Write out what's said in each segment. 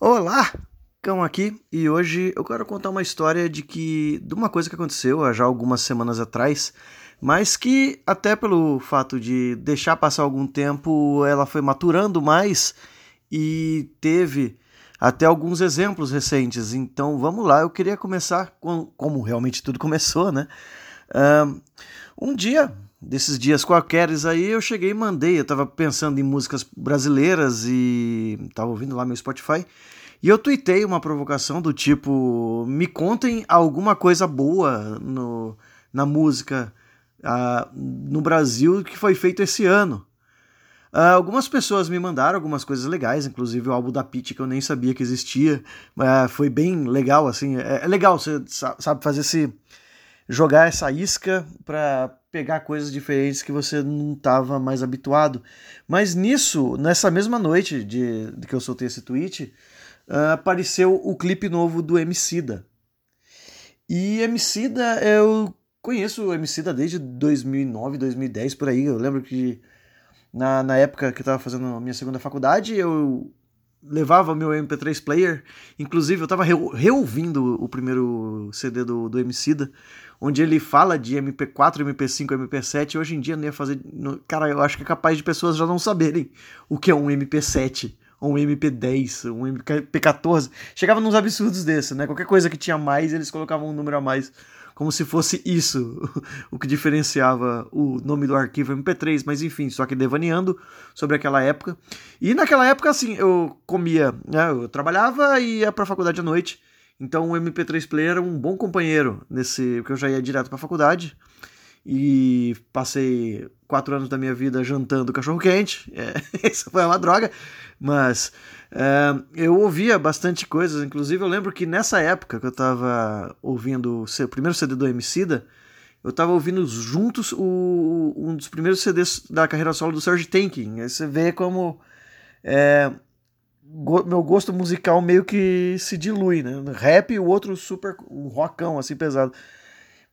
Olá, Cão aqui e hoje eu quero contar uma história de que de uma coisa que aconteceu há já algumas semanas atrás, mas que até pelo fato de deixar passar algum tempo, ela foi maturando mais e teve até alguns exemplos recentes. Então vamos lá, eu queria começar com como realmente tudo começou, né? Um dia desses dias qualqueres aí eu cheguei e mandei, eu tava pensando em músicas brasileiras e tava ouvindo lá meu Spotify e eu tuitei uma provocação do tipo: me contem alguma coisa boa no, na música uh, no Brasil que foi feito esse ano. Uh, algumas pessoas me mandaram algumas coisas legais, inclusive o álbum da Pitty que eu nem sabia que existia. Uh, foi bem legal, assim. É, é legal, você sabe fazer esse. Jogar essa isca para pegar coisas diferentes que você não estava mais habituado. Mas nisso, nessa mesma noite de, de que eu soltei esse tweet, uh, apareceu o clipe novo do Emicida. E Emicida, eu conheço o Emicida desde 2009, 2010, por aí. Eu lembro que na, na época que eu estava fazendo minha segunda faculdade, eu levava meu MP3 player. Inclusive, eu estava re reouvindo o primeiro CD do, do Emicida, onde ele fala de MP4, MP5, MP7. Hoje em dia não ia fazer. Cara, eu acho que é capaz de pessoas já não saberem o que é um MP7 um MP10, um MP14. Chegava nos absurdos desse, né? Qualquer coisa que tinha mais, eles colocavam um número a mais, como se fosse isso o que diferenciava o nome do arquivo MP3, mas enfim, só que devaneando sobre aquela época. E naquela época, assim, eu comia, né? Eu trabalhava e ia pra faculdade à noite. Então o MP3 Player era um bom companheiro nesse, porque eu já ia direto pra faculdade e passei quatro anos da minha vida jantando cachorro quente. É, isso foi uma droga, mas é, eu ouvia bastante coisas. Inclusive, eu lembro que nessa época que eu estava ouvindo o primeiro CD do Emicida, eu estava ouvindo juntos o, um dos primeiros CDs da carreira solo do Serge Tanking. Aí você vê como é, meu gosto musical meio que se dilui, né? Rap e o outro super um rockão assim pesado.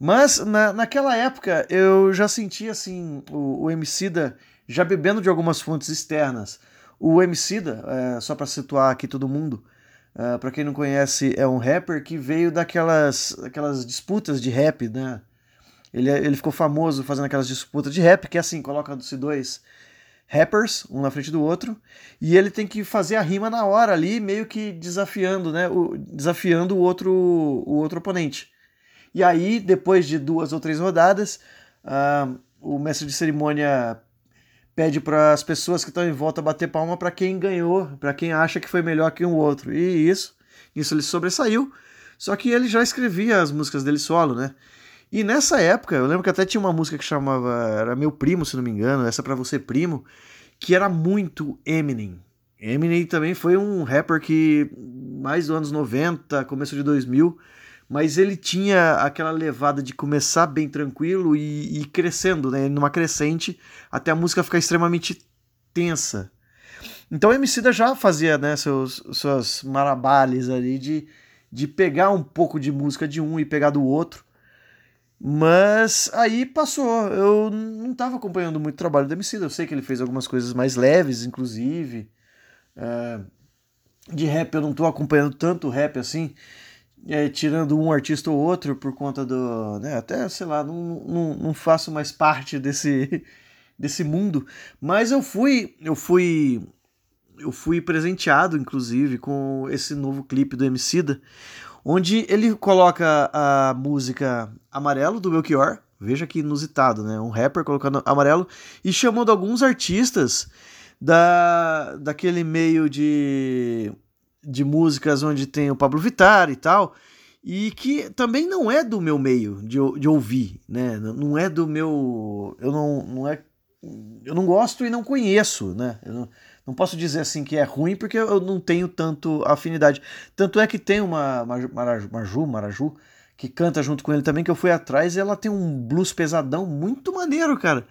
Mas na, naquela época eu já sentia assim o, o Emicida já bebendo de algumas fontes externas. O Emicida, é, só para situar aqui todo mundo, é, para quem não conhece, é um rapper que veio daquelas aquelas disputas de rap, né? Ele, ele ficou famoso fazendo aquelas disputas de rap, que é assim, coloca-se dois rappers, um na frente do outro, e ele tem que fazer a rima na hora ali, meio que desafiando, né? O, desafiando o outro, o outro oponente. E aí, depois de duas ou três rodadas, uh, o mestre de cerimônia pede para as pessoas que estão em volta bater palma para quem ganhou, para quem acha que foi melhor que o um outro. E isso, isso ele sobressaiu. Só que ele já escrevia as músicas dele solo, né? E nessa época, eu lembro que até tinha uma música que chamava, era Meu Primo, se não me engano, essa para você primo, que era muito Eminem. Eminem também foi um rapper que mais dos anos 90, começo de 2000, mas ele tinha aquela levada de começar bem tranquilo e, ir crescendo, né, numa crescente, até a música ficar extremamente tensa. Então o Emicida já fazia, né, seus, suas marabales ali de, de pegar um pouco de música de um e pegar do outro. Mas aí passou, eu não estava acompanhando muito o trabalho do Emicida, eu sei que ele fez algumas coisas mais leves, inclusive. É, de rap eu não estou acompanhando tanto rap assim, é, tirando um artista ou outro por conta do. Né, até, sei lá, não, não, não faço mais parte desse, desse mundo. Mas eu fui. Eu fui. Eu fui presenteado, inclusive, com esse novo clipe do Emicida, onde ele coloca a música Amarelo do Belchior, veja que inusitado, né? Um rapper colocando amarelo e chamando alguns artistas da daquele meio de de músicas onde tem o Pablo Vittar e tal, e que também não é do meu meio de, de ouvir, né? Não é do meu. Eu não, não é. Eu não gosto e não conheço, né? Eu não, não posso dizer assim que é ruim porque eu não tenho tanto afinidade. Tanto é que tem uma Maraju, Maraju, que canta junto com ele também, que eu fui atrás e ela tem um blues pesadão muito maneiro, cara.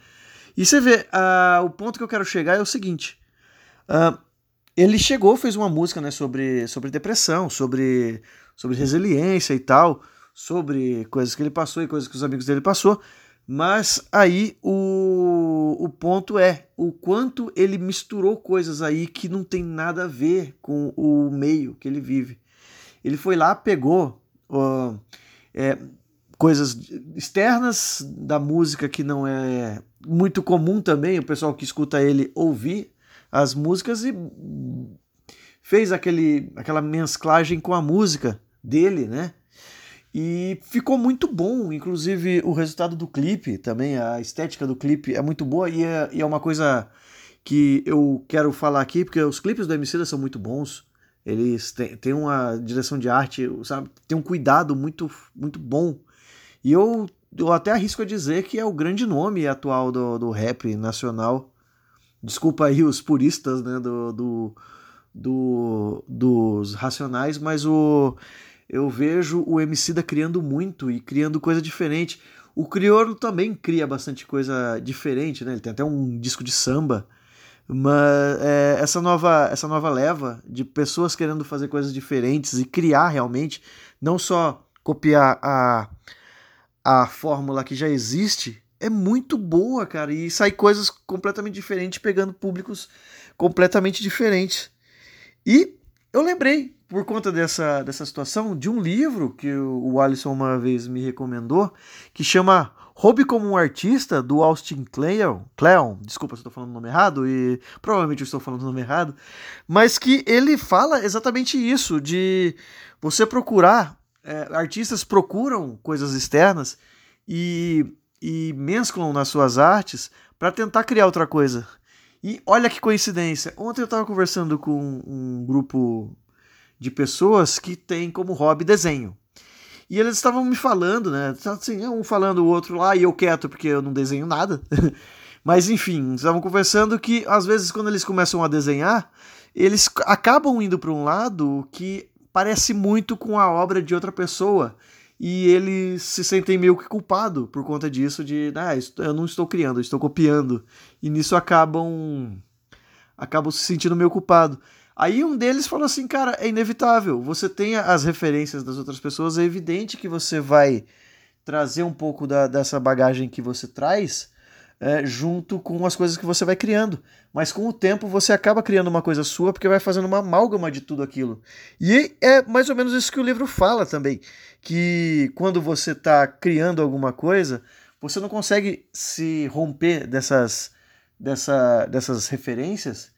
E você vê, uh, o ponto que eu quero chegar é o seguinte. Uh, ele chegou, fez uma música né, sobre, sobre depressão, sobre, sobre resiliência e tal, sobre coisas que ele passou e coisas que os amigos dele passou, Mas aí o, o ponto é o quanto ele misturou coisas aí que não tem nada a ver com o meio que ele vive. Ele foi lá, pegou uh, é, coisas externas da música que não é muito comum também, o pessoal que escuta ele ouvir as músicas e fez aquele, aquela mesclagem com a música dele, né? E ficou muito bom, inclusive o resultado do clipe também, a estética do clipe é muito boa e é, e é uma coisa que eu quero falar aqui, porque os clipes do MC são muito bons, eles têm, têm uma direção de arte, sabe, tem um cuidado muito, muito bom e eu, eu até arrisco a dizer que é o grande nome atual do, do rap nacional. Desculpa aí os puristas né, do, do, do dos Racionais, mas o, eu vejo o da criando muito e criando coisa diferente. O Criolo também cria bastante coisa diferente, né? Ele tem até um disco de samba. Mas é, essa, nova, essa nova leva de pessoas querendo fazer coisas diferentes e criar realmente, não só copiar a, a fórmula que já existe é muito boa, cara, e sai coisas completamente diferentes, pegando públicos completamente diferentes. E eu lembrei, por conta dessa, dessa situação, de um livro que o Alisson uma vez me recomendou, que chama Hobby como um Artista, do Austin Kleon. Kleon, desculpa se eu estou falando o nome errado, e provavelmente eu estou falando o nome errado, mas que ele fala exatamente isso, de você procurar é, artistas procuram coisas externas e, e mesclam nas suas artes para tentar criar outra coisa. E olha que coincidência. Ontem eu estava conversando com um grupo de pessoas que tem como hobby desenho. E eles estavam me falando, né? Assim, um falando o outro lá e eu quieto porque eu não desenho nada. Mas enfim, estavam conversando que às vezes quando eles começam a desenhar, eles acabam indo para um lado que parece muito com a obra de outra pessoa. E eles se sentem meio que culpado por conta disso, de ah, eu não estou criando, eu estou copiando. E nisso acabam acabam se sentindo meio culpado. Aí um deles falou assim, cara, é inevitável. Você tem as referências das outras pessoas, é evidente que você vai trazer um pouco da, dessa bagagem que você traz é, junto com as coisas que você vai criando. Mas com o tempo você acaba criando uma coisa sua porque vai fazendo uma amálgama de tudo aquilo. E é mais ou menos isso que o livro fala também. Que quando você está criando alguma coisa, você não consegue se romper dessas, dessa, dessas referências.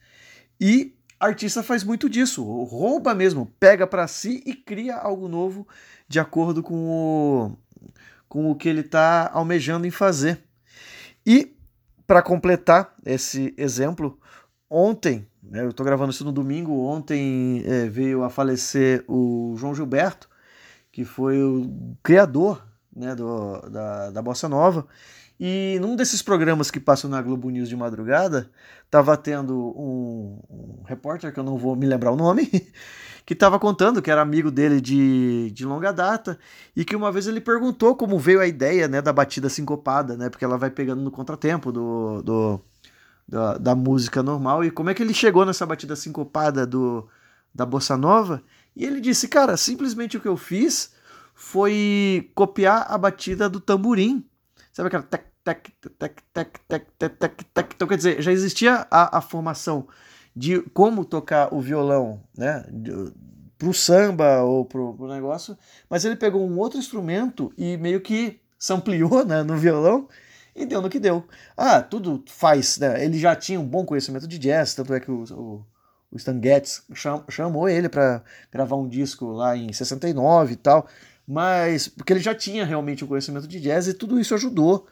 E artista faz muito disso, rouba mesmo, pega para si e cria algo novo de acordo com o, com o que ele está almejando em fazer. E para completar esse exemplo, ontem, né, eu estou gravando isso no domingo, ontem é, veio a falecer o João Gilberto, que foi o criador né, do, da, da Bossa Nova. E num desses programas que passam na Globo News de madrugada, estava tendo um, um, repórter, que eu não vou me lembrar o nome, que estava contando que era amigo dele de, de longa data e que uma vez ele perguntou como veio a ideia né, da batida sincopada, né, porque ela vai pegando no contratempo do, do, da, da música normal, e como é que ele chegou nessa batida sincopada do, da bossa nova. E ele disse, cara, simplesmente o que eu fiz foi copiar a batida do tamborim. Sabe aquela tec, tec, tec, tec, tec, tec, tec, tec. Então, quer dizer, já existia a, a formação de como tocar o violão, né? Pro samba ou pro, pro negócio, mas ele pegou um outro instrumento e meio que sampleou né, no violão e deu no que deu. Ah, tudo faz, né? Ele já tinha um bom conhecimento de jazz, tanto é que o, o, o Stan Getz cham, chamou ele para gravar um disco lá em 69 e tal, mas porque ele já tinha realmente um conhecimento de jazz e tudo isso ajudou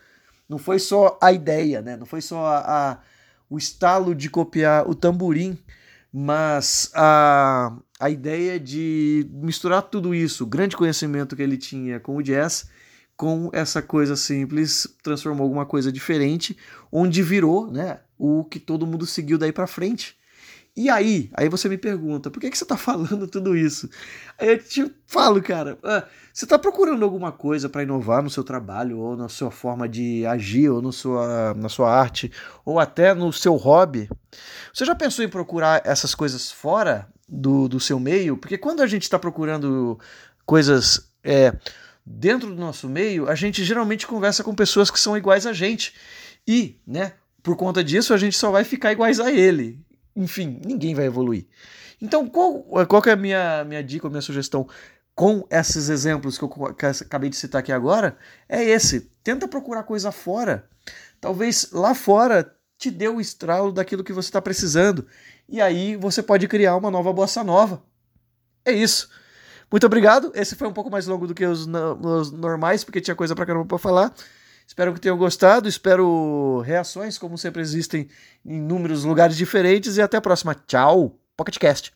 não foi só a ideia, né? Não foi só a, a o estalo de copiar o tamborim, mas a, a ideia de misturar tudo isso, o grande conhecimento que ele tinha com o jazz, com essa coisa simples, transformou alguma coisa diferente, onde virou, né, o que todo mundo seguiu daí para frente. E aí? Aí você me pergunta, por que, que você está falando tudo isso? Aí eu te falo, cara, ah, você está procurando alguma coisa para inovar no seu trabalho, ou na sua forma de agir, ou no sua, na sua arte, ou até no seu hobby? Você já pensou em procurar essas coisas fora do, do seu meio? Porque quando a gente está procurando coisas é, dentro do nosso meio, a gente geralmente conversa com pessoas que são iguais a gente. E, né, por conta disso, a gente só vai ficar iguais a ele. Enfim, ninguém vai evoluir. Então, qual, qual é a minha, minha dica, a minha sugestão com esses exemplos que eu acabei de citar aqui agora? É esse. Tenta procurar coisa fora. Talvez lá fora te dê o estralo daquilo que você está precisando. E aí você pode criar uma nova bossa nova. É isso. Muito obrigado. Esse foi um pouco mais longo do que os, os normais, porque tinha coisa pra caramba pra falar. Espero que tenham gostado. Espero reações, como sempre existem em inúmeros lugares diferentes. E até a próxima. Tchau. PocketCast.